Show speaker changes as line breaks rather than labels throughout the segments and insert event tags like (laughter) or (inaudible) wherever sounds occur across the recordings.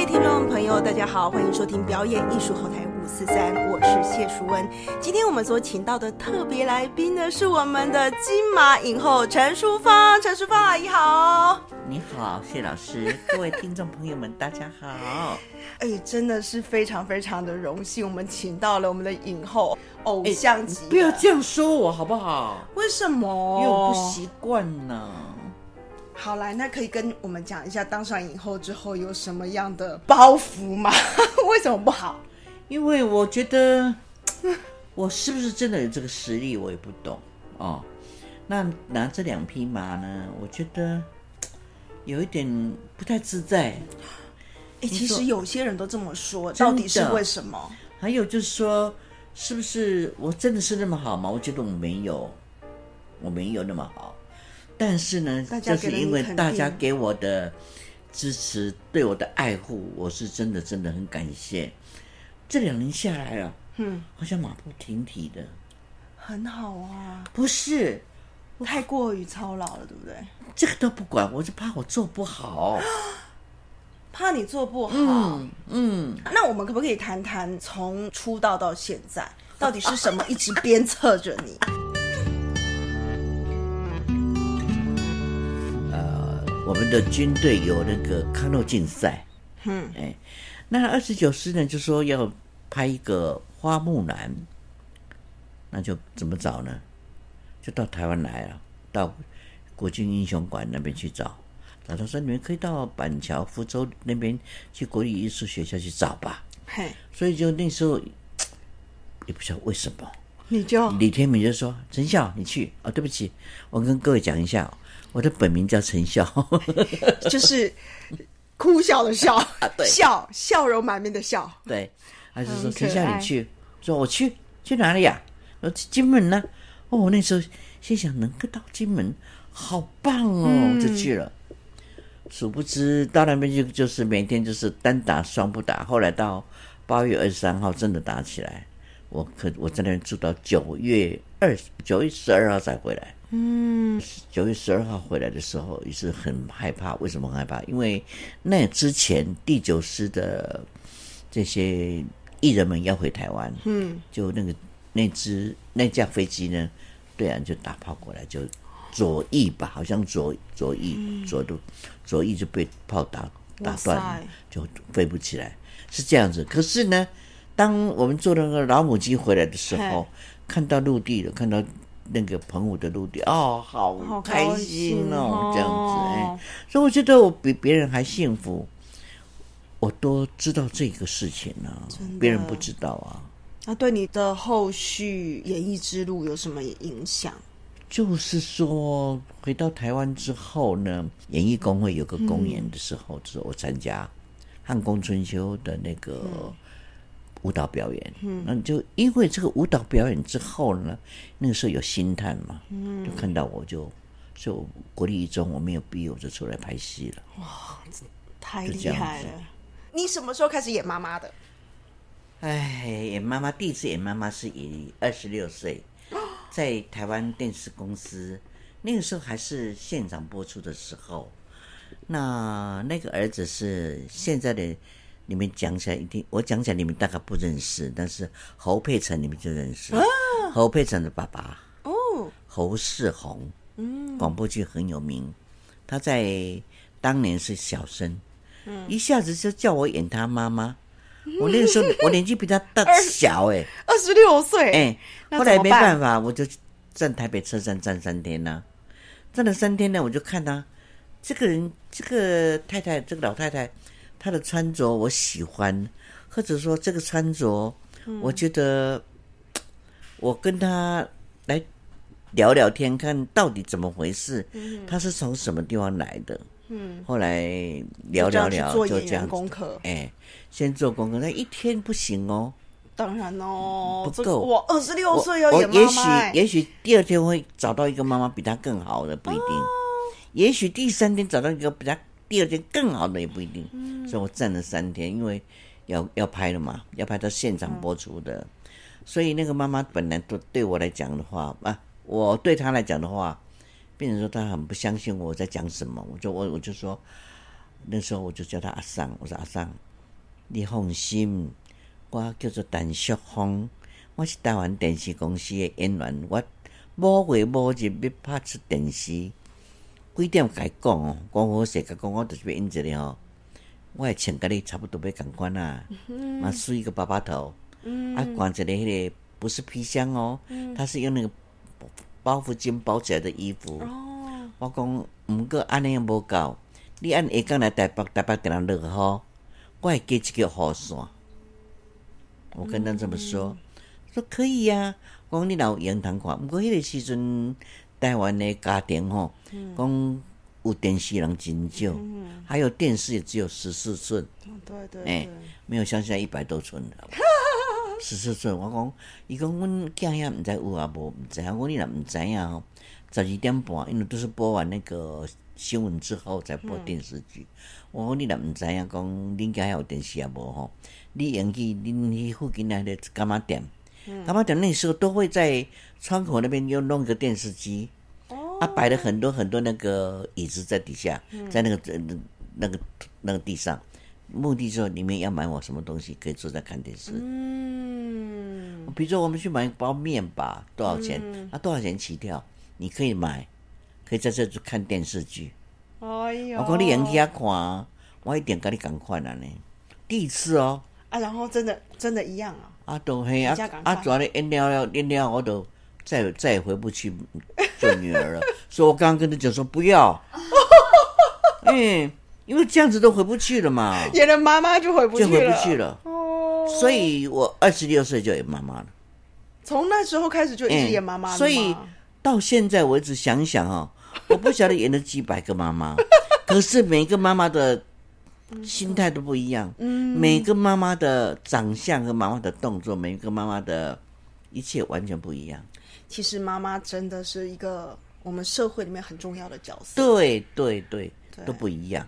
位听众朋友，大家好，欢迎收听表演艺术后台五四三，我是谢淑恩。今天我们所请到的特别来宾呢，是我们的金马影后陈淑芳，陈淑芳阿姨 (laughs) 好。
你好，谢老师，各位听众朋友们，大家好。
哎，真的是非常非常的荣幸，我们请到了我们的影后，偶像级的。
不要这样说我好不好？
为什么？
因为我不习惯呢。
好来，那可以跟我们讲一下当上影后之后有什么样的包袱吗？(laughs) 为什么不好？
因为我觉得 (tsk) 我是不是真的有这个实力，我也不懂哦。那拿这两匹马呢，我觉得 (tsk) 有一点不太自在。
哎，其实有些人都这么说，到底是为什么？
还有就是说，是不是我真的是那么好吗？我觉得我没有，我没有那么好。但是呢，就是因为大家给我的支持，对我的爱护，我是真的真的很感谢。这两年下来了，嗯，好像马不停蹄的，
很好啊。
不是
太过于操劳了，对不对？
这个都不管，我是怕我做不好，(gasps)
怕你做不好。嗯嗯。那我们可不可以谈谈从出道到现在，到底是什么一直鞭策着你？
我们的军队有那个康乐竞赛，嗯，哎，那二十九师呢就说要拍一个花木兰，那就怎么找呢？就到台湾来了，到国军英雄馆那边去找。找到说你们可以到板桥、福州那边去国立艺术学校去找吧。嘿，所以就那时候 (tsk) 也不知道为什么，
你就
李天明就说陈笑你去哦，对不起，我跟各位讲一下。我的本名叫陈笑，(laughs)
就是哭笑的笑，对笑笑容满面的笑。
对，还是说陈笑你去，说我去去哪里呀？我去金门呢。哦，我那时候心想能够到金门，好棒哦，就去了。殊不知到那边就就是每天就是单打双不打。后来到八月二十三号真的打起来，我可我在那边住到九月二九月十二号才回来。嗯，九月十二号回来的时候也是很害怕。为什么很害怕？因为那之前第九师的这些艺人们要回台湾，嗯，就那个那只那架飞机呢，对岸就打炮过来，就左翼吧，好像左左翼左的左翼就被炮打打断，就飞不起来，是这样子。可是呢，当我们坐那个老母鸡回来的时候，看到陆地了，看到。那个澎湖的陆地哦，好开心哦，这样子哎，所以我觉得我比别人还幸福，我都知道这个事情呢，别人不知道啊。
那对你的后续演艺之路有什么影响？
就是说，回到台湾之后呢，演艺工会有个公演的时候，就是我参加汉宫春秋的那个。舞蹈表演，嗯，那就因为这个舞蹈表演之后呢，那个时候有心探嘛，嗯，就看到我就就国立一中我没有毕业我就出来拍戏了，哇，
太厉害了！你什么时候开始演妈妈的？
哎，演妈妈第一次演妈妈是以二十六岁，在台湾电视公司，那个时候还是现场播出的时候，那那个儿子是现在的。你们讲起来一定，我讲起来你们大概不认识，但是侯佩岑你们就认识。侯佩岑的爸爸哦，侯世宏，嗯，广播剧很有名。他在当年是小生，嗯，一下子就叫我演他妈妈。(laughs) 我那个时候我年纪比他大小哎，
二十六岁
哎。后来没办法，我就站台北车站站三天呢，站了三天呢，我就看他这个人，这个太太，这个老太太。他的穿着我喜欢，或者说这个穿着，我觉得我跟他来聊聊天，看到底怎么回事。他是从什么地方来的？嗯，后来聊聊聊，就这样
功课。
哎，先做功课，那一天不行哦。
当然哦，
不够。
我二十六岁要演
妈妈。也许也许第二天会找到一个妈妈比他更好的，不一定。也许第三天找到一个比他。第二天更好的也不一定，所以我站了三天，因为要要拍了嘛，要拍到现场播出的，所以那个妈妈本来都对我来讲的话啊，我对她来讲的话，变成说她很不相信我在讲什么，我就我我就说，那时候我就叫她阿桑，我说阿桑，你放心，我叫做陈雪峰，我是台湾电视公司的演员，我某月某日要拍出电视，几点该讲哦？讲好势甲讲，我就是要演一个吼。我会穿甲你差不多要共款啊，嘛梳一个爸爸头，啊，管一个迄个不是皮箱哦，它是用那个包袱巾包起来的衣服。我讲，毋过安尼无够，你按下工来台北，台北给人落雨，我会加一个雨伞。我跟他这么说，说可以呀。讲你若有闲通看，毋过迄个时阵台湾的家庭吼，讲。有电视人真少，还有电视也只有十四寸，
对对，哎，
没有像现在一百多寸的，(laughs) 十四寸。我讲，伊讲阮囝遐毋知有啊无，毋知影。我你若毋知影吼，十二点半，因为都是播完那个新闻之后才播电视剧。我讲你若毋知影，讲恁家遐有电视啊无吼？你用去恁迄附近那个干嘛店，干妈店那时候都会在窗口那边又弄个电视机。他摆了很多很多那个椅子在底下，在那个那那个那个地上，目的说里面要买我什么东西，可以坐在看电视。嗯，比如说我们去买一包面吧，多少钱？啊，多少钱起跳？你可以买，可以在这看电视剧。哎呦！我讲你眼睛看，我一点跟你赶快了呢。第一次哦。
啊，然后真的真的一样啊。
啊，都嘿啊啊！主要你演了了，演了我都。再再也回不去做女儿了，(laughs) 所以我刚刚跟他讲说不要，嗯，(laughs) 因为这样子都回不去了嘛，
演了妈妈就回不
就回不去了，哦，所以我二十六岁就演妈妈了，
从那时候开始就一直演妈妈，
所以到现在我一直想想哈，我不晓得演了几百个妈妈，(laughs) 可是每个妈妈的心态都不一样，嗯，每个妈妈的长相和妈妈的动作，每个妈妈的一切完全不一样。
其实妈妈真的是一个我们社会里面很重要的角色。
对对对，都不一样。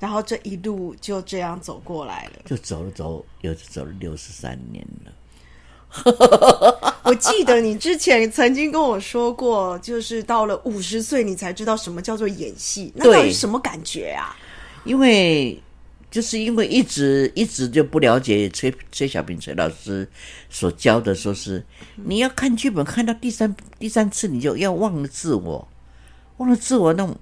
然后这一路就这样走过来了，
就走了走，又走了六十三年了。
我记得你之前曾经跟我说过，就是到了五十岁你才知道什么叫做演戏，那到底什么感觉啊？
因为。就是因为一直一直就不了解崔崔小平崔老师所教的，说是你要看剧本看到第三第三次，你就要忘了自我，忘了自我。那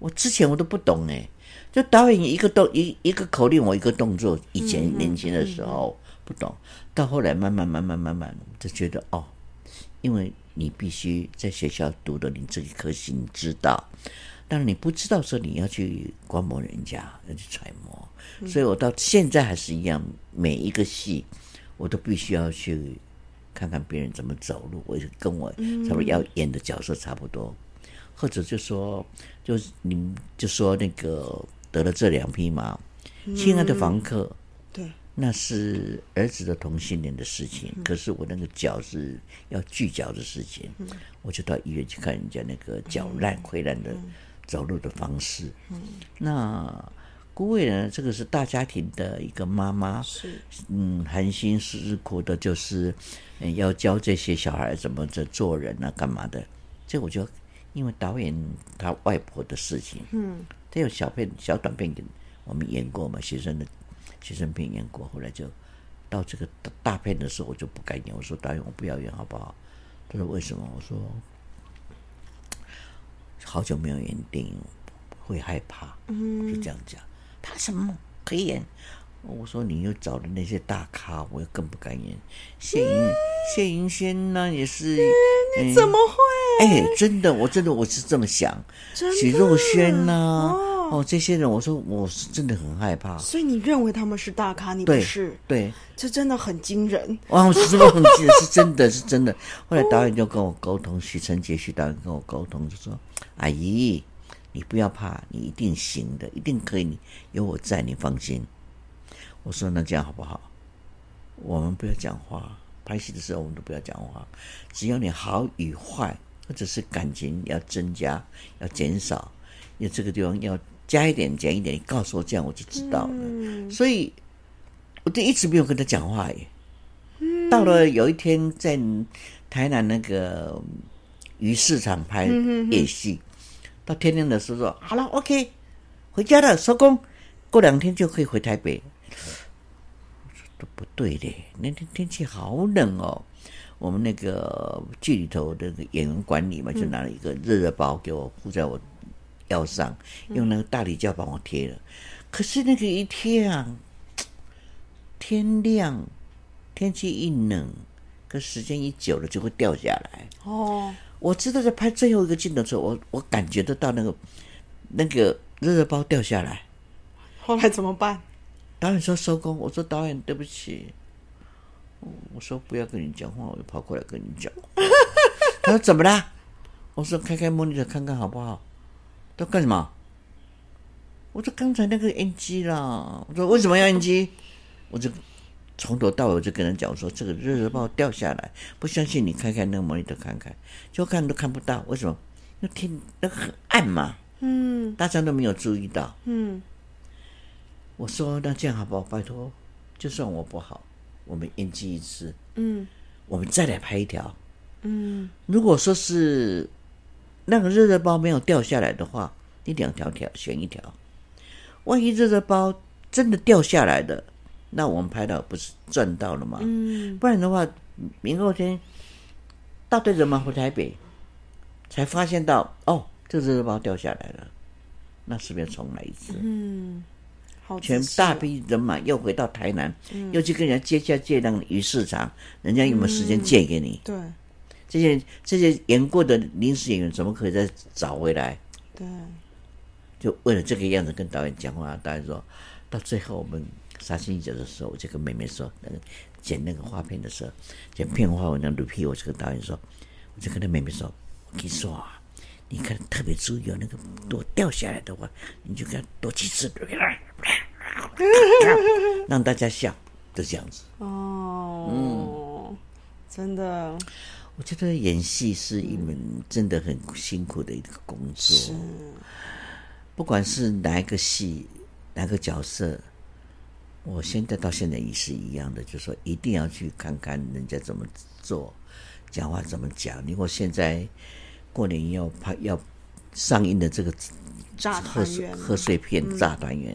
我之前我都不懂哎，就导演一个动一一个口令，我一个动作。以前年轻的时候不懂，到后来慢慢慢慢慢慢就觉得哦，因为你必须在学校读的，你这一颗心知道。但是你不知道说你要去观摩人家，要去揣摩，所以我到现在还是一样，每一个戏我都必须要去看看别人怎么走路，我跟我差不多要演的角色差不多，或者就说，就是你就说那个得了这两匹马，亲爱的房客，
对，
那是儿子的同性恋的事情，可是我那个脚是要锯脚的事情，我就到医院去看人家那个脚烂溃烂的。走路的方式，嗯，那姑伟呢？这个是大家庭的一个妈妈，
是
嗯，含辛茹苦的，就是要教这些小孩怎么着做人啊，干嘛的？这我就因为导演他外婆的事情，嗯，他有小片小短片给我们演过嘛，学生的学生片演过，后来就到这个大片的时候，我就不敢演，我说导演我不要演好不好？他说为什么？我说。好久没有演电影，会害怕，嗯就这样讲。怕什么可以演？我说你又找的那些大咖，我又更不敢演。谢云谢云轩呢，也是。
你怎么会？
哎，真的，我真的我是这么想。许若瑄呢？哦，这些人，我说我是真的很害怕。
所以你认为他们是大咖，你不是？
对，
这真的很惊人。
哇，是不是很惊人？(laughs) 是真的是真的。后来导演就跟我沟通，许成杰许导演跟我沟通，就说：“阿姨，你不要怕，你一定行的，一定可以。你有我在，你放心。”我说：“那这样好不好？我们不要讲话，拍戏的时候我们都不要讲话，只要你好与坏，或者是感情要增加，要减少，因为这个地方要。”加一点，减一点，你告诉我，这样我就知道了。所以，我就一直没有跟他讲话耶。到了有一天，在台南那个鱼市场拍夜戏，到天亮的时候说：“好了，OK，回家了，收工，过两天就可以回台北。”都不对的，那天天气好冷哦。我们那个剧里头的演员管理嘛，就拿了一个热热包给我敷在我腰上，用那个大理胶帮我贴了。可是那个一贴啊，(tsk) 天亮，天气一冷，可时间一久了就会掉下来。哦，我知道在拍最后一个镜头的时候，我我感觉得到那个那个热热包掉下来。
后来怎么办？
导演说收工，我说导演对不起。我说不要跟你讲话，我就跑过来跟你讲。(laughs) 他说怎么啦？我说开开 monitor 看看好不好？都干什么？我说刚才那个 NG 啦。我说为什么要 NG？我就从头到尾我就跟人讲，我说这个热热包掉下来，不相信你开开那个 monitor 看看，就看都看不到。为什么？那天那个很暗嘛。嗯。大家都没有注意到。嗯。我说那这样好不好？拜托，就算我不好。我们 NG 一次，嗯，我们再来拍一条，嗯。如果说是那个热热包没有掉下来的话，你两条条选一条。万一热热包真的掉下来的，那我们拍到不是赚到了吗？嗯。不然的话，明后天大队人马回台北，才发现到哦，这热热包掉下来了，那是不是要重来一次？嗯。全大批人马又回到台南，又去跟人家接下借那个鱼市场，人家有没有时间借给你？
对，
这些这些演过的临时演员怎么可以再找回来？
对，
就为了这个样子跟导演讲话，导演说到最后我们杀青者的时候，我就跟妹妹说，那个剪那个画片的时候，剪片花我那录片，我就跟导演说，我就跟那妹妹说，我跟你说啊，你看特别注意，有那个朵掉下来的话，你就看多几次。让大家笑，就这样子。
哦，嗯，真的，
我觉得演戏是一门真的很辛苦的一个工作。是，不管是哪一个戏，哪个角色，我现在到现在也是一样的，就是说一定要去看看人家怎么做，讲话怎么讲。如果现在过年要拍要上映的这个
炸团圆
贺岁片《炸团圆》。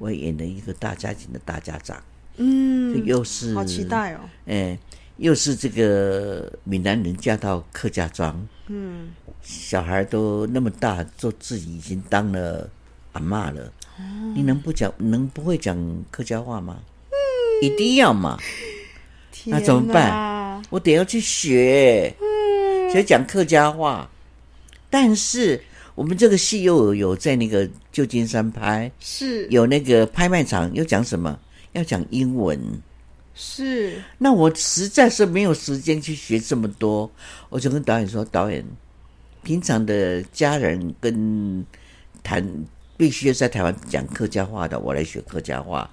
我演了一个大家庭的大家长，嗯，又是
好期待哦，
哎，又是这个闽南人嫁到客家庄，嗯，小孩都那么大，做自己已经当了阿妈了，哦，你能不讲能不会讲客家话吗？嗯，一定要嘛，那怎么办？我得要去学，嗯，学讲客家话，但是。我们这个戏又有有在那个旧金山拍，
是
有那个拍卖场，又讲什么？要讲英文，
是。
那我实在是没有时间去学这么多，我就跟导演说：“导演，平常的家人跟谈。”必须要在台湾讲客家话的，我来学客家话。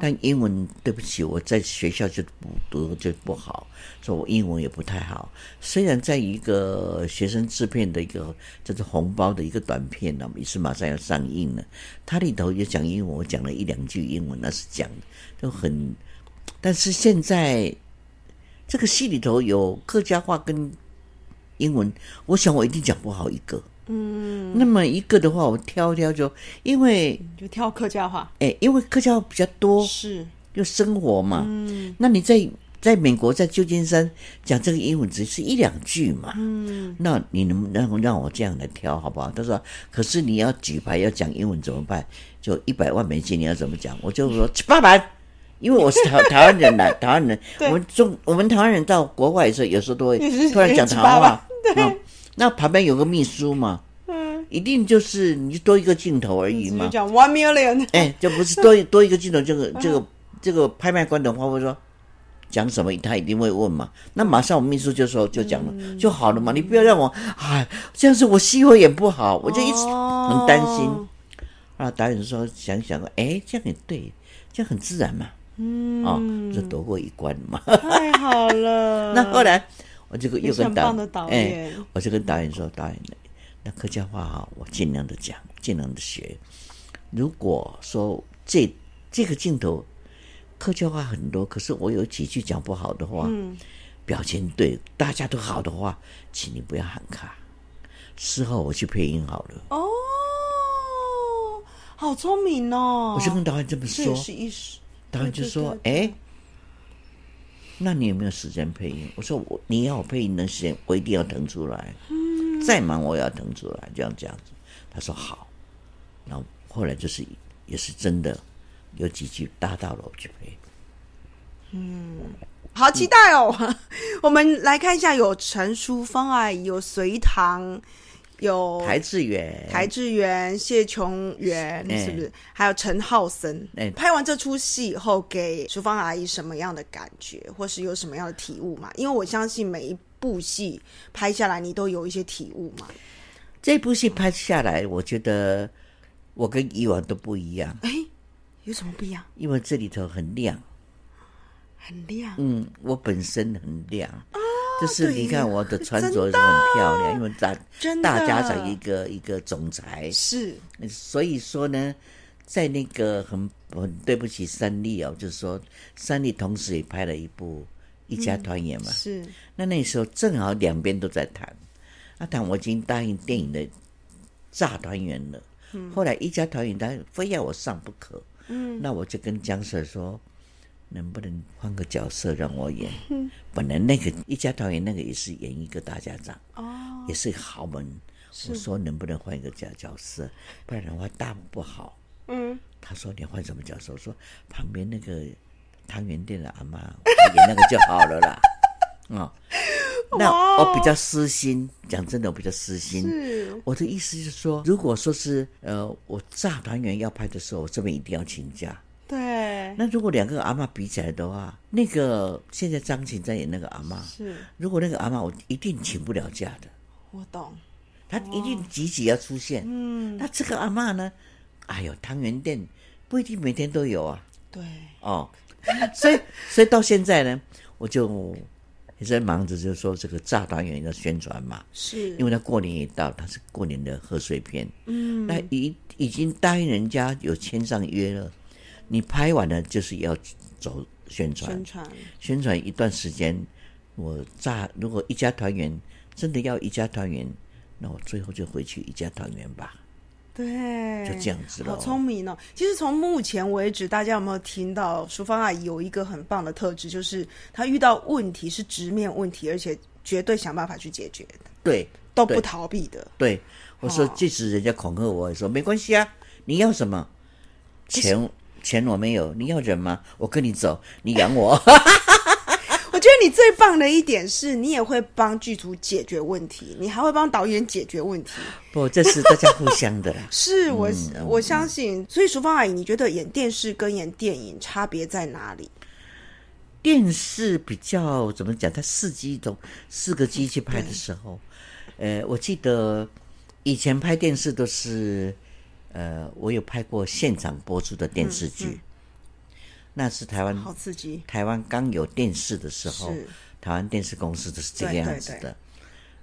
但英文对不起，我在学校就不读就不好，所以我英文也不太好。虽然在一个学生制片的一个叫做红包的一个短片呢，也是马上要上映了，它里头也讲英文，我讲了一两句英文，那是讲就很。但是现在这个戏里头有客家话跟英文，我想我一定讲不好一个。嗯，那么一个的话，我挑挑就，因为
就挑客家话，
哎，因为客家话比较多，
是
就生活嘛。嗯，那你在在美国在旧金山讲这个英文只是一两句嘛。嗯，那你能不能让我这样来挑好不好？他说，可是你要举牌要讲英文怎么办？就一百万美金你要怎么讲？我就说七八百，因为我是台台湾人来，台湾人，(laughs) 我们中我们台湾人到国外的时候，有时候都会突然讲台湾话。对。那旁边有个秘书嘛，嗯，一定就是你就多一个镜头而已嘛。
讲 one million，
哎，就不是多 (laughs) 多一个镜头，这个这个这个拍卖官的话会说讲什么，他一定会问嘛。那马上我们秘书就说就讲了就好了嘛。你不要让我哎，这样子我戏会演不好，我就一直很担心。啊，导演说想想哎，这样也对，这样很自然嘛。嗯，哦，就躲过一关嘛。
太好了。(laughs)
那后来。我就又跟导哎，我就跟导演说，导演，那客家话哈，我尽量的讲，尽量的学。如果说这这个镜头客家话很多，可是我有几句讲不好的话，表情对大家都好的话，请你不要喊卡。事后我去配音好了。哦，
好聪明哦！
我就跟导演这么说，
是。
导演就说：“哎，那你有没有时间配音？我说我你要我配音的时间，我一定要腾出来。嗯，再忙我也要腾出来，这样这样子。他说好。然后后来就是也是真的有几句搭到了我去配。
嗯，好期待哦！(laughs) 我们来看一下，有陈淑芳啊，有隋唐。有
台志远、
台志远、谢琼元，是不是？还有陈浩森。拍完这出戏以后，给淑芳阿姨什么样的感觉，或是有什么样的体悟嘛？因为我相信每一部戏拍下来，你都有一些体悟嘛。
这部戏拍下来，我觉得我跟以往都不一样。
哎，有什么不一样？
因为这里头很亮，
很亮。
嗯，我本身很亮。就是你看我的 (laughs) 穿着是很漂亮，因为大大家长一个一个总裁
是，
所以说呢，在那个很很对不起三立哦，就是说三立同时也拍了一部《一家团圆》嘛，
是
那那时候正好两边都在谈，啊谈我已经答应电影的炸团圆了，后来《一家团圆》他非要我上不可，嗯，那我就跟江 Sir 说。能不能换个角色让我演？(laughs) 本来那个一家团圆那个也是演一个大家长，哦，也是豪门。我说能不能换一个角角色，不然的话大不好。嗯，他说你换什么角色？我说旁边那个汤圆店的阿妈，演那个就好了啦。(laughs) 哦，那我比较私心，讲真的，我比较私心。我的意思是说，如果说是呃，我炸团圆要拍的时候，我这边一定要请假。
对，
那如果两个阿妈比起来的话，那个现在张琴在演那个阿妈，
是
如果那个阿妈我一定请不了假的。
我懂，
他一定积极要出现。嗯，那这个阿妈呢？哎呦，汤圆店不一定每天都有啊。
对，
哦，(laughs) 所以所以到现在呢，我就也在忙着，就是说这个炸团圆的宣传嘛。
是，
因为他过年一到，他是过年的贺岁片。嗯，那已已经答应人家有签上约了。你拍完了就是要走宣传，
宣传
宣传一段时间。我炸，如果一家团圆真的要一家团圆，那我最后就回去一家团圆吧。
对，
就这样子了。
好聪明哦！其实从目前为止，大家有没有听到淑芳阿姨有一个很棒的特质，就是她遇到问题是直面问题，而且绝对想办法去解决的。
对，
都不逃避的。
对，我说即使人家恐吓我，也说没关系啊，你要什么钱？钱我没有，你要人吗？我跟你走，你养我。(laughs)
我觉得你最棒的一点是你也会帮剧组解决问题，你还会帮导演解决问题。
不，这是大家互相的。(laughs)
是我我相信，所以淑芳阿姨，你觉得演电视跟演电影差别在哪里？
电视比较怎么讲？它四机都四个机器拍的时候，呃，我记得以前拍电视都是。呃，我有拍过现场播出的电视剧，那是台湾
好刺激。
台湾刚有电视的时候，台湾电视公司都是这个样子的。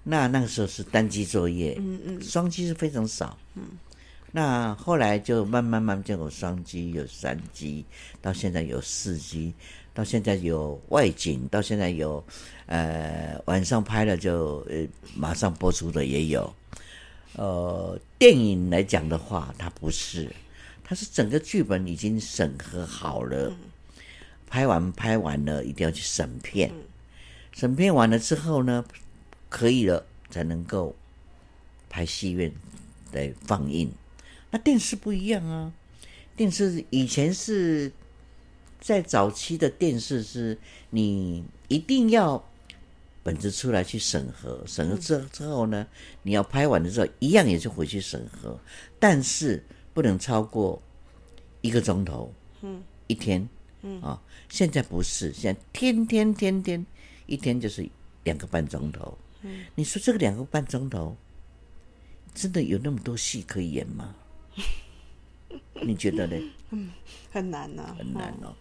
那那个时候是单机作业，嗯嗯，双机是非常少。嗯，那后来就慢慢慢就有双机，有三机，到现在有四机，到现在有外景，到现在有呃晚上拍了就呃马上播出的也有。呃，电影来讲的话，它不是，它是整个剧本已经审核好了，拍完拍完了，一定要去审片，审片完了之后呢，可以了才能够拍戏院来放映。那电视不一样啊，电视以前是在早期的电视是，你一定要。本子出来去审核，审核之之后呢，你要拍完的时候，一样也是回去审核，但是不能超过一个钟头，嗯，一天，嗯啊，现在不是，现在天天天天一天就是两个半钟头，嗯，你说这个两个半钟头，真的有那么多戏可以演吗？(laughs) 你觉得呢？
嗯，很难呐，
很难哦。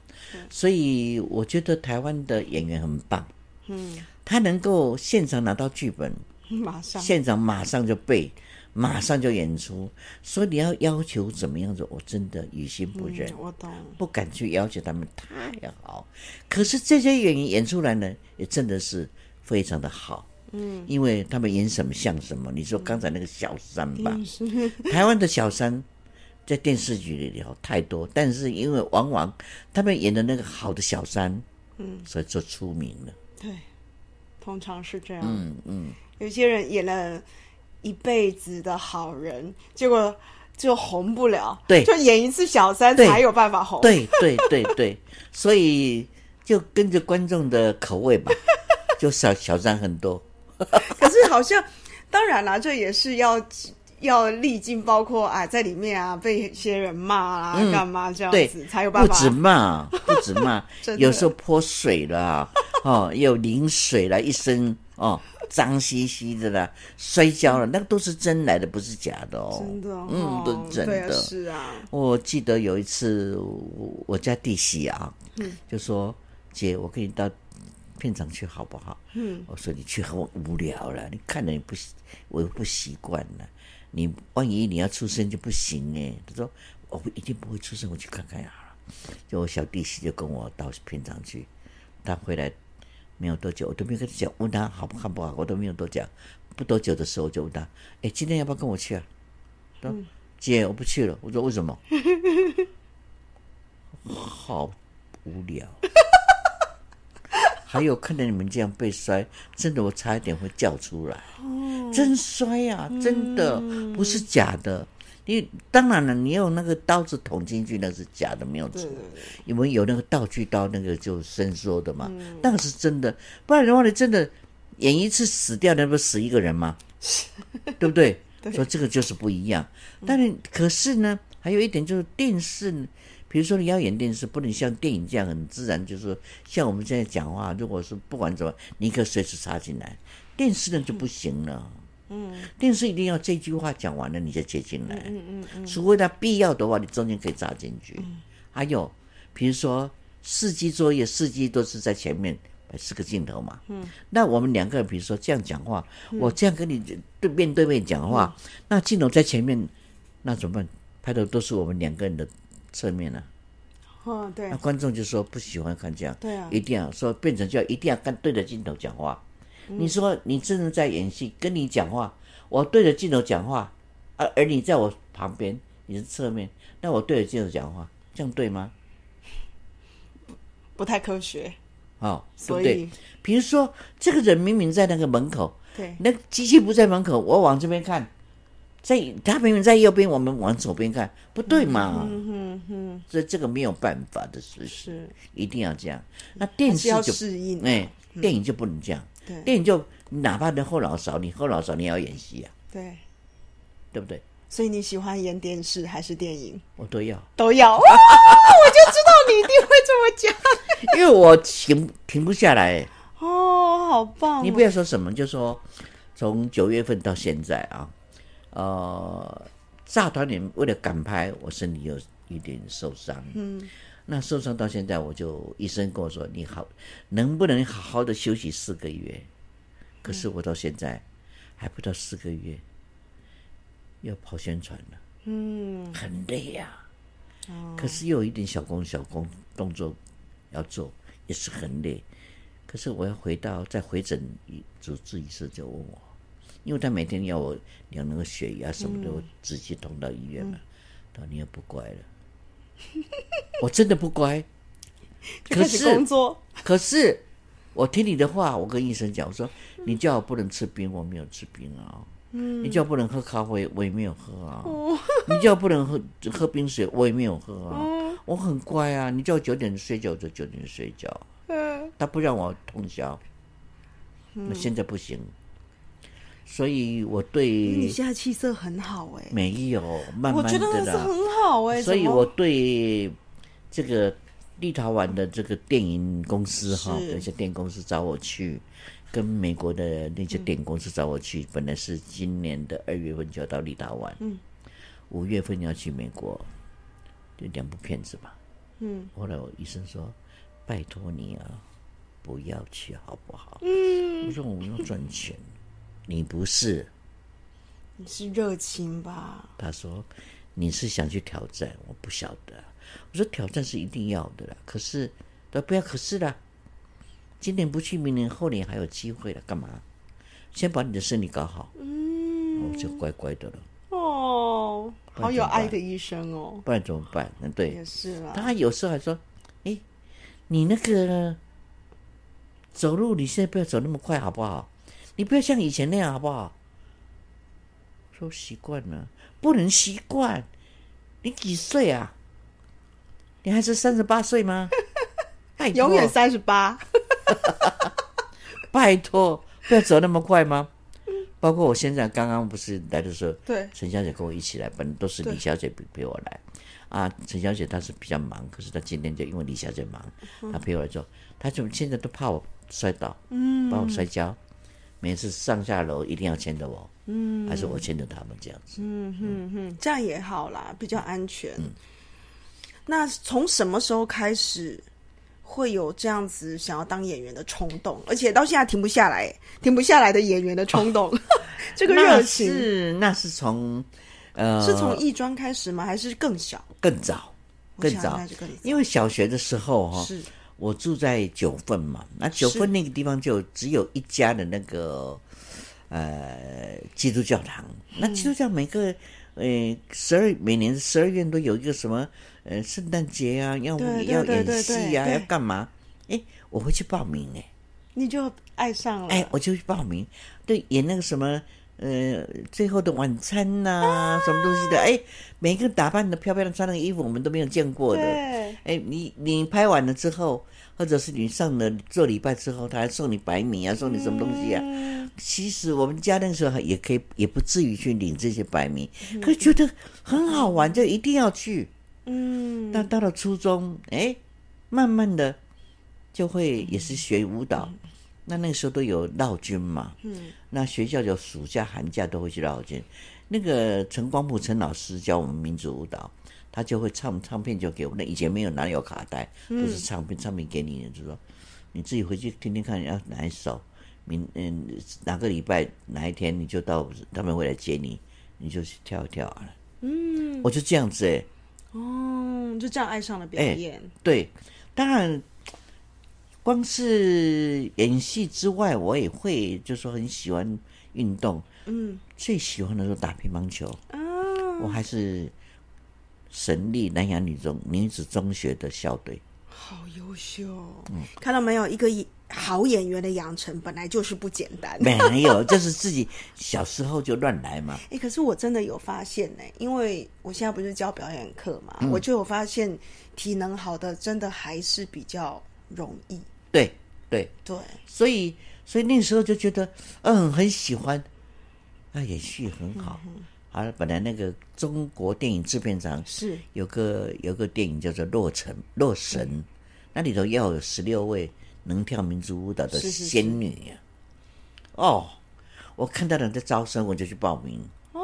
所以我觉得台湾的演员很棒。嗯，他能够现场拿到剧本，
马上
现场马上就背，马上就演出。所以你要要求怎么样子，我真的于心不忍。
我懂，
不敢去要求他们太好。可是这些演员演出来呢，也真的是非常的好。嗯，因为他们演什么像什么。你说刚才那个小三吧，台湾的小三在电视剧里头太多，但是因为往往他们演的那个好的小三。嗯，所以就出名了。
对，通常是这样。嗯嗯，有些人演了一辈子的好人，结果就红不了。
对，
就演一次小三才有办法红。
对对对对，所以就跟着观众的口味吧，就小小三很多。(laughs)
可是好像，当然啦，这也是要。要历经包括啊，在里面啊，被一些人骂啊，干嘛这样子才有办
法？不止骂，(laughs) 不止骂，有时候泼水了，(laughs) 哦，有淋水了，一身哦，脏兮兮的啦，摔跤了，那个都是真来的，不是假的
哦。真的，
嗯，都是真的。
是啊，
我记得有一次，我家弟媳啊，嗯就说：“姐，我跟你到片场去好不好？”嗯，我说：“你去很无聊了，你看着你不，我又不习惯了。”你万一你要出生就不行哎，他说我一定不会出生，我去看看好了。就我小弟媳就跟我到片场去，他回来没有多久，我都没有跟他讲，问他好不好不好，我都没有多讲。不多久的时候，我就问他，哎，今天要不要跟我去啊？他说姐，我不去了。我说为什么？好无聊。还有看到你们这样被摔，真的我差一点会叫出来。哦，真摔呀，真的不是假的。你当然了，你用那个刀子捅进去那是假的，没有错。因为有那个道具刀，那个就伸缩的嘛，那个是真的。不然的话，你真的演一次死掉，那不死一个人吗？(laughs) 对不对？所以这个就是不一样。但是可是呢，还有一点就是电视。比如说你要演电视，不能像电影这样很自然，就是说像我们现在讲话，如果是不管怎么，你可随时插进来。电视呢就不行了，嗯，电视一定要这句话讲完了你再接进来，嗯嗯嗯，除非他必要的话，你中间可以插进去。还有，比如说四机作业，四机都是在前面摆四个镜头嘛，嗯，那我们两个人比如说这样讲话，我这样跟你对面对面讲话，那镜头在前面，那怎么办？拍的都是我们两个人的。侧面呢？
哦，对。
那观众就说不喜欢看这样，
对啊，
一定要说变成叫一定要看对着镜头讲话。你说你真的在演戏，跟你讲话，我对着镜头讲话，而而你在我旁边，你是侧面，那我对着镜头讲话，这样对吗？
不太科学。
哦，对不对？比如说，这个人明明在那个门口，
对，
那机器不在门口，我往这边看。在他明明在右边，我们往左边看，不对嘛？嗯哼哼，所以这个没有办法的事，是一定要这样。那电视就
适应，
哎，电影就不能这样。
对，
电影就哪怕你后脑勺，你后脑勺你也要演戏啊。
对，
对不对？
所以你喜欢演电视还是电影？
我都要，
都要。(laughs) 我就知道你一定会这么讲，
因为我停停不下来。
哦，好棒！
你不要说什么，就说从九月份到现在啊。呃，炸团里为了赶拍，我身体有一点受伤。嗯，那受伤到现在，我就医生跟我说：“你好，能不能好好的休息四个月？”可是我到现在还不到四个月，要跑宣传了。嗯，很累呀。哦，可是又有一点小工小工动作要做，也是很累。可是我要回到再回诊主治医师就问我。因为他每天要我量那个血压什么的，我直接通到医院了。他说：“你也不乖了。(laughs) ”我真的不乖。
可是工作。
可是我听你的话，我跟医生讲，我说：“你叫我不能吃冰，我没有吃冰啊。你叫我不能喝咖啡，我也没有喝啊。你叫我不能喝喝冰水，我也没有喝啊。我很乖啊。你叫我九点睡觉，我就九点睡觉。他不让我通宵，那现在不行。”所以我对
你现在气色很好哎，
没有慢慢的
啦，是很好哎。
所以我对这个立陶宛的这个电影公司哈，有些电影公司找我去，跟美国的那些电影公司找我去，本来是今年的二月份就要到立陶宛，嗯，五月份要去美国，就两部片子吧，嗯。后来我医生说：“拜托你啊，不要去好不好？”嗯，我说我们要赚钱。你不是，
你是热情吧？
他说你是想去挑战，我不晓得。我说挑战是一定要的啦，可是他不要可是啦。今年不去，明年后年还有机会了，干嘛？先把你的身体搞好，嗯，我就乖乖的了。
哦，好有爱的医生哦。
不然怎么办？嗯，对，
也是啦。
他有时候还说：“哎，你那个走路你现在不要走那么快好不好？你不要像以前那样好不好？说习惯了，不能习惯。你几岁啊？你还是三十八岁吗？(laughs)
永远三十八。(laughs)
拜托，不要走那么快吗？包括我现在刚刚不是来的时候，
对，
陈小姐跟我一起来，本来都是李小姐陪陪我来。啊，陈小姐她是比较忙，可是她今天就因为李小姐忙，她陪我来做。她就现在都怕我摔倒，嗯，把我摔跤。每次上下楼一定要牵着我，嗯，还是我牵着他们这样子，
嗯哼哼，这样也好啦，比较安全。那从什么时候开始会有这样子想要当演员的冲动，而且到现在停不下来，停不下来的演员的冲动，(laughs) 这个热情
是那是从呃
是从艺专开始吗？还是更小？
更早，更早，因为小学的时候哈
是。
我住在九份嘛，那九份那个地方就只有一家的那个呃基督教堂。那基督教每个呃十二每年十二月都有一个什么呃圣诞节啊，要要演戏啊，要干嘛？哎，我会去报名哎，
你就爱上了。
哎，我就去报名，对，演那个什么呃最后的晚餐呐，什么东西的。哎，每个打扮的漂漂亮，穿那个衣服我们都没有见过的。哎，你你拍完了之后。或者是你上了做礼拜之后，他还送你白米啊，送你什么东西啊？其实我们家那时候也可以，也不至于去领这些白米，可是觉得很好玩，就一定要去。嗯，但到了初中，哎，慢慢的就会也是学舞蹈。那那个时候都有绕军嘛，嗯，那学校就暑假寒假都会去绕军。那个陈光普陈老师教我们民族舞蹈。他就会唱唱片，就给我那以前没有哪有卡带，都是唱片，唱片给你，就说你自己回去听听看，要哪一首，明嗯哪个礼拜哪一天你就到他们会来接你，你就去跳一跳啊。嗯，我就这样子哎。
哦，就这样爱上了表演。
对，当然，光是演戏之外，我也会就说很喜欢运动。嗯，最喜欢的是打乒乓球。啊，我还是。神力南洋女中女子中学的校队，
好优秀！嗯，看到没有，一个好演员的养成本来就是不简单。
没有，就是自己小时候就乱来嘛。(laughs)
哎，可是我真的有发现呢，因为我现在不是教表演课嘛，我就有发现体能好的真的还是比较容易。
对对
对，
所以所以那时候就觉得嗯很喜欢，那演戏很好。啊，本来那个中国电影制片厂
是
有个有个电影叫做《洛城洛神》，那里头要有十六位能跳民族舞蹈的仙女呀。哦，我看到人在招生，我就去报名。哦，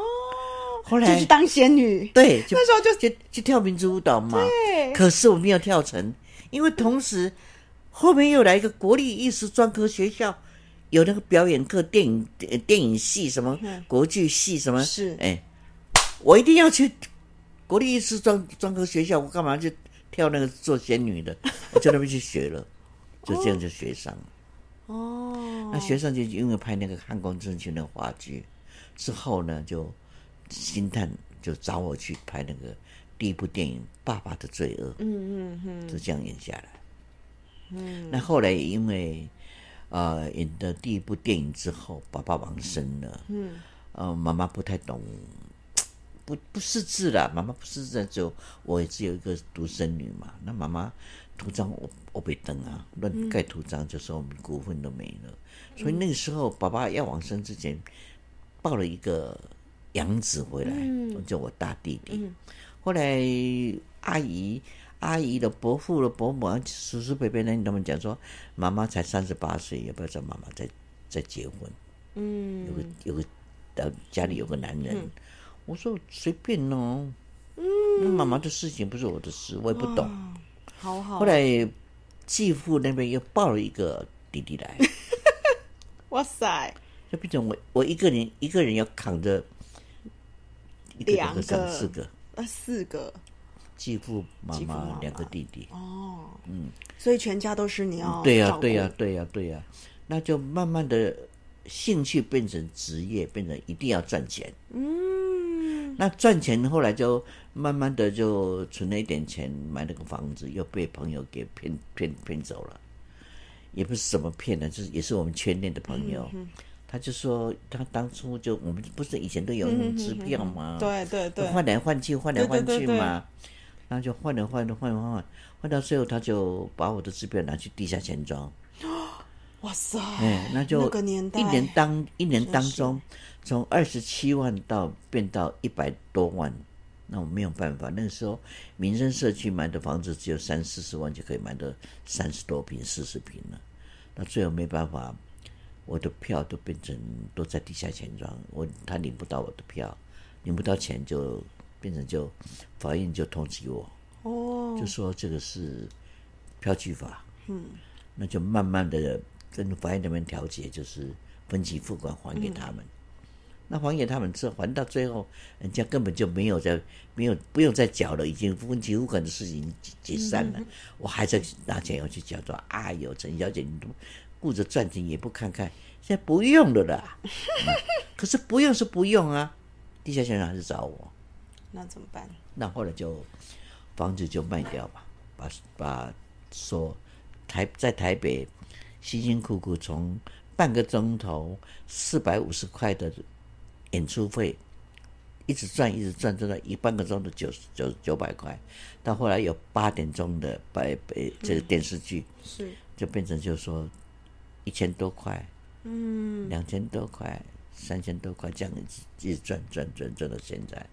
后来
就去当仙女。
对，
那时候就
去去跳民族舞蹈嘛。
对。
可是我没有跳成，因为同时后面又来一个国立艺术专科学校。有那个表演课、电影、电影系什么国剧系什么？
是
哎，我一定要去国立艺术专专科学校。我干嘛去跳那个做仙女的？(laughs) 我就那边去学了，就这样就学上了。哦，那学上就因为拍那个汉光正群的话剧之后呢，就星探就找我去拍那个第一部电影《爸爸的罪恶》。嗯嗯嗯，就这样演下来。嗯，那后来因为。呃，演的第一部电影之后，爸爸往生了。嗯，呃，妈妈不太懂，不不识字了。妈妈不识字，就我也只有一个独生女嘛。那妈妈图章我我被登啊，乱盖图章，就说我们股份都没了。所以那个时候，爸爸要往生之前，抱了一个养子回来，叫我大弟弟。后来阿姨。阿姨的伯父的伯母、叔叔伯伯呢？他们讲说，妈妈才三十八岁，要不要找妈妈再再结婚？嗯，有个有个呃家里有个男人，我说随便哦。嗯，妈妈的事情不是我的事，我也不懂。
好好。
后来继父那边又抱了一个弟弟来。(laughs)
哇塞！
就变成我我一个人一个人要扛着
两个三、
四
个、呃四个。
继父、妈妈两个弟弟。
哦，嗯，所以全家都是你要
对呀，对呀，对呀，对呀，那就慢慢的兴趣变成职业，变成一定要赚钱。嗯，那赚钱后来就慢慢的就存了一点钱，买了个房子，又被朋友给骗骗骗走了。也不是怎么骗的，就是也是我们圈内的朋友。他就说，他当初就我们不是以前都有用支票吗？
对对对，
换来换去，换来换去嘛。然后就换了换了换了换，换到最后他就把我的支票拿去地下钱庄。(gasps)
哇塞！
哎，那就
一
年当一年当中，从二十七万到变到一百多万，那我没有办法。那个时候民生社区买的房子只有三四十万就可以买到三十多平、四十平了，那最后没办法。我的票都变成都在地下钱庄，我他领不到我的票，领不到钱就变成就法院就通知我，哦，就说这个是票据法，嗯，那就慢慢的跟法院那边调解，就是分期付款还给他们，那还给他们之后，还到最后，人家根本就没有在没有不用再缴了，已经分期付款的事情解散了，我还在拿钱要去缴，说哎呦，陈小姐你都。顾着赚钱也不看看，现在不用了啦。(laughs) 可是不用是不用啊，地下钱庄还是找我。
那怎么办？
那后来就房子就卖掉吧，把把说台在台北辛辛苦苦从半个钟头四百五十块的演出费，一直赚一直赚，赚到一半个钟的九九九百块，到后来有八点钟的白白这个电视剧，
是
就变成就是说。一千多块，嗯，两千多块，三千多块，这样一直赚赚赚赚到现在。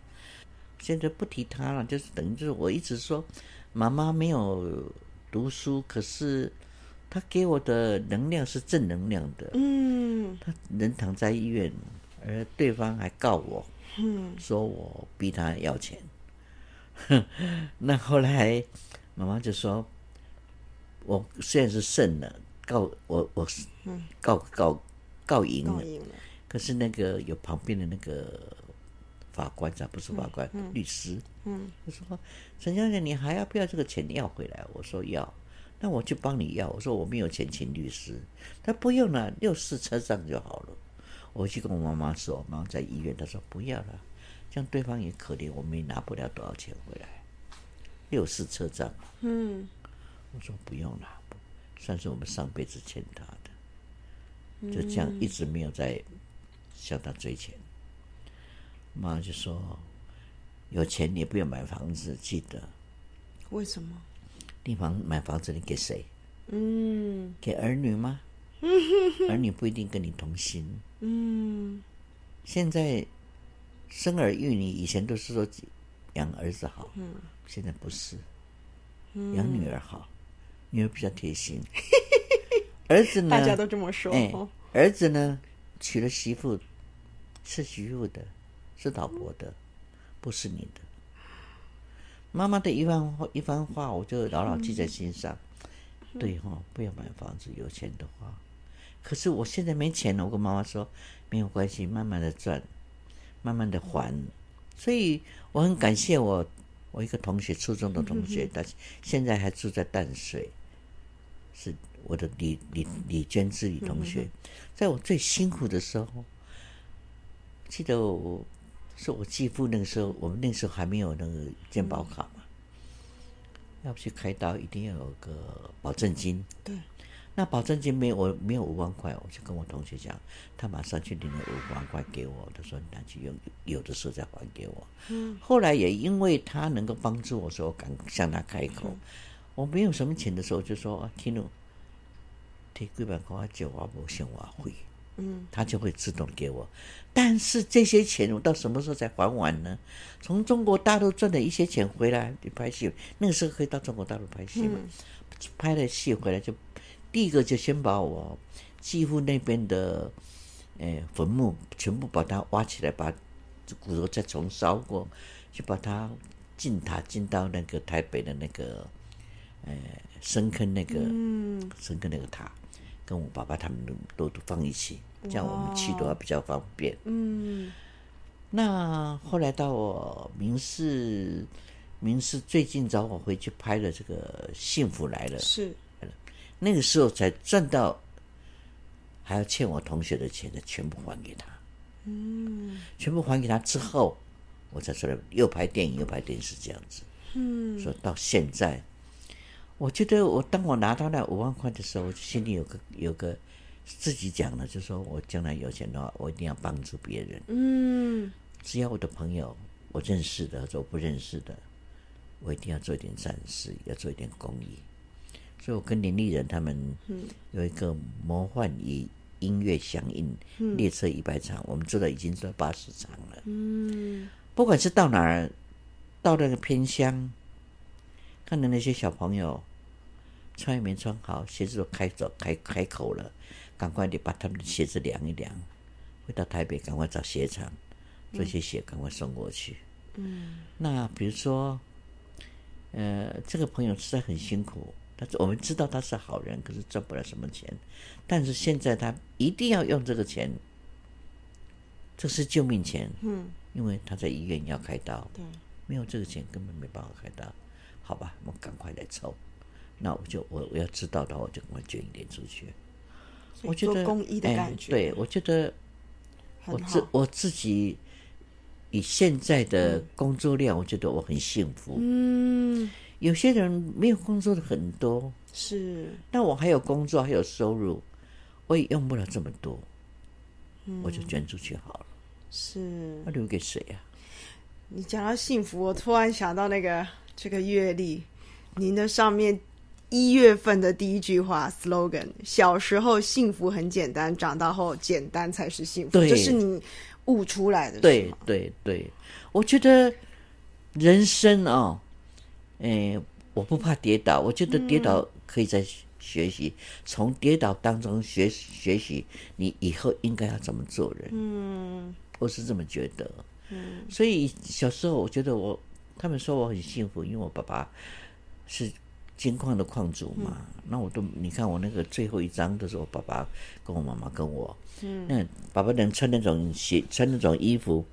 现在不提他了，就是等于就是我一直说，妈妈没有读书，可是他给我的能量是正能量的。嗯，他人躺在医院，而对方还告我，嗯，说我逼他要钱。(laughs) 那后来妈妈就说，我虽然是胜了。告我，我是告告告赢了，可是那个有旁边的那个法官啊，不是法官，律师，嗯，他说陈小姐，你还要不要这个钱要回来？我说要，那我去帮你要。我说我没有钱请律师，他不用了，六四车账就好了。我去跟我妈妈说，我妈妈在医院，她说不要了，这样对方也可怜，我们也拿不了多少钱回来，六四车账。嗯，我说不用了。算是我们上辈子欠他的，就这样一直没有再向他追钱。妈就说：“有钱你也不要买房子，记得。”
为什么？
地方买房子你给谁？嗯，给儿女吗？(laughs) 儿女不一定跟你同心。嗯，现在生儿育女，以前都是说养儿子好，嗯，现在不是，养女儿好。女儿比较贴心，(laughs) 儿子呢？
大家都这么说。哎，
儿子呢，娶了媳妇，是媳妇的，是老婆的，不是你的。妈妈的一番话，一番话，我就牢牢记在心上。对哈，不要买房子，有钱的话。可是我现在没钱了，我跟妈妈说，没有关系，慢慢的赚，慢慢的还。所以我很感谢我。我一个同学，初中的同学，他现在还住在淡水，是我的李李李娟之李同学。在我最辛苦的时候，记得我是我继父那个时候，我们那时候还没有那个健保卡嘛，要不去开刀，一定要有个保证金。
对。
那保证金没有，我没有五万块，我就跟我同学讲，他马上去领了五万块给我，他说拿去用，有的时候再还给我。嗯。后来也因为他能够帮助我，说我敢向他开口。我没有什么钱的时候，就说啊，听喽，提几百块借我，无先话费。嗯。他就会自动给我，但是这些钱我到什么时候才还完呢？从中国大陆赚的一些钱回来，你拍戏，那个时候可以到中国大陆拍戏嘛？拍了戏回来就。第一个就先把我继父那边的诶坟墓全部把它挖起来，把骨头再重烧过，就把它进塔进到那个台北的那个诶深坑那个嗯深坑那个塔，跟我爸爸他们都都放一起，这样我们去的话比较方便。嗯，那后来到我明世明世最近找我回去拍了这个《幸福来了》
是。
那个时候才赚到，还要欠我同学的钱的，全部还给他。嗯，全部还给他之后，我才出来又拍电影又拍电视这样子。嗯，说到现在，我觉得我当我拿到那五万块的时候，我心里有个有个自己讲了，就说我将来有钱的话，我一定要帮助别人。
嗯，
只要我的朋友我认识的，或者我不认识的，我一定要做一点善事，要做一点公益。所以我跟林立人他们有一个魔幻与音乐响应列车一百场，我们做的已经做八十场了。
嗯，
不管是到哪儿，到那个偏乡，看到那些小朋友穿也没穿好，鞋子都开走开开口了，赶快得把他们的鞋子量一量，回到台北赶快找鞋厂这些鞋，赶快送过去。
嗯，
那比如说，呃，这个朋友实在很辛苦，但是我们知道他是好人，可是赚不了什么钱。但是现在他一定要用这个钱，这是救命钱。
嗯，
因为他在医院要开刀，
对，
没有这个钱根本没办法开刀。好吧，我们赶快来抽。那我就我我要知道的话，我就赶快捐一点出去。我觉得
公益的
哎
感觉，
对我觉得我。自我自己以现在的工作量，我觉得我很幸福。
嗯，
有些人没有工作的很多，
是，
那我还有工作，还有收入，我也用不了这么多，我就捐出去好了。
是
那留给谁啊？
你讲到幸福，我突然想到那个这个月历，您的上面一月份的第一句话 slogan：小时候幸福很简单，长大后简单才是幸福。
对
这是你悟出来的，是
对
吗
对对，我觉得人生哦，哎，我不怕跌倒，我觉得跌倒可以在学习，从跌倒当中学学习，你以后应该要怎么做人。
嗯
我是这么觉得。
嗯
所以小时候我觉得我，他们说我很幸福，因为我爸爸是金矿的矿主嘛。那我都你看我那个最后一张都是我爸爸跟我妈妈跟我。嗯，那爸爸能穿那种鞋，穿那种衣服，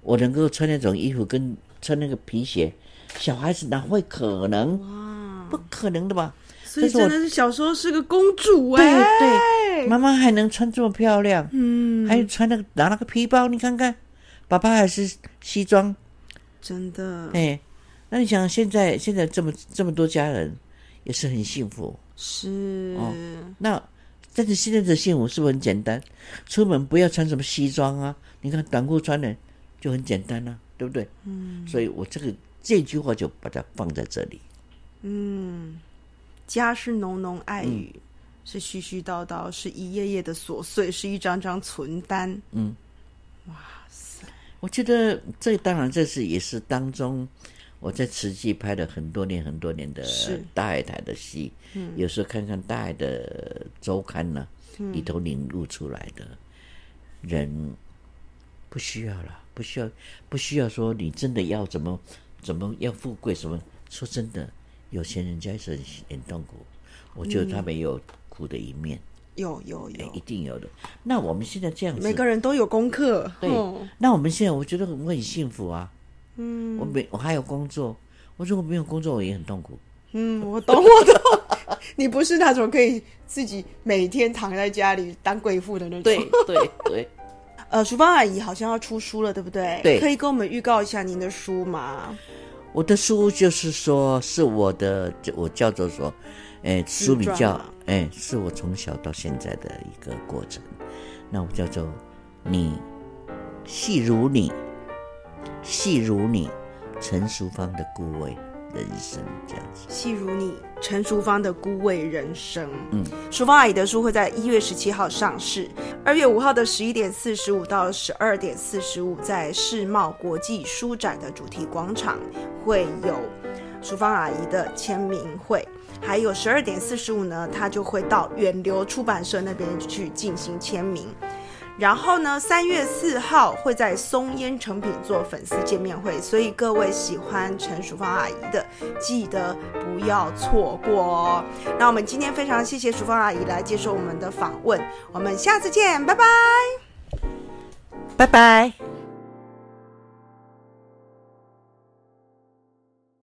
我能够穿那种衣服跟穿那个皮鞋，小孩子哪会可能？
哇，
不可能的吧？
所以真的是小时候是个公主
对
哎、
对，妈妈还能穿这么漂亮，
嗯，
还有穿那个拿那个皮包，你看看，爸爸还是西装。
真的
哎，那你想现在现在这么这么多家人也是很幸福，
是、
哦那但是现在的幸福是不是很简单？出门不要穿什么西装啊，你看短裤穿的就很简单啊，对不对？嗯，所以我这个这句话就把它放在这里。
嗯，家是浓浓爱语，是絮絮叨叨，是一页页的琐碎，是一张张存单。
嗯，
哇塞，
我觉得这当然这是也是当中我在慈济拍了很多年很多年的大海台的戏，嗯，有时候看看大海的周刊呢、里头领悟出来的人不需要了，不需要不需要说你真的要怎么怎么要富贵什么？说真的，有钱人家是很很痛苦，我觉得他没有苦的一面，
有有
哎
有，
一定有的。那我们现在这样子，
每个人都有功课。
对
哦
那我们现在我觉得我很幸福啊，
嗯
我没我还有工作，我如果没有工作，我也很痛苦。
嗯，我懂，我懂。(laughs) 你不是那种可以自己每天躺在家里当贵妇的那种。
对对对，(laughs)
呃，淑芳阿姨好像要出书了，对不对？
对
可以跟我们预告一下您的书吗？
我的书就是说是我的，我叫做说，哎，书名叫
自传嘛
哎，是我从小到现在的一个过程。那我叫做你细如你，细如你，陈淑芳的孤味人生这样子。
细如你，陈淑芳的孤味人生。
嗯，
淑芳阿姨的书会在一月十七号上市，二月五号的十一点四十五到十二点四十五，在世贸国际书展的主题广场会有淑芳阿姨的签名会。还有十二点四十五呢，他就会到远流出版社那边去进行签名。然后呢，三月四号会在松烟成品做粉丝见面会，所以各位喜欢陈淑芳阿姨的，记得不要错过哦。那我们今天非常谢谢淑芳阿姨来接受我们的访问，我们下次见，拜拜。
拜拜。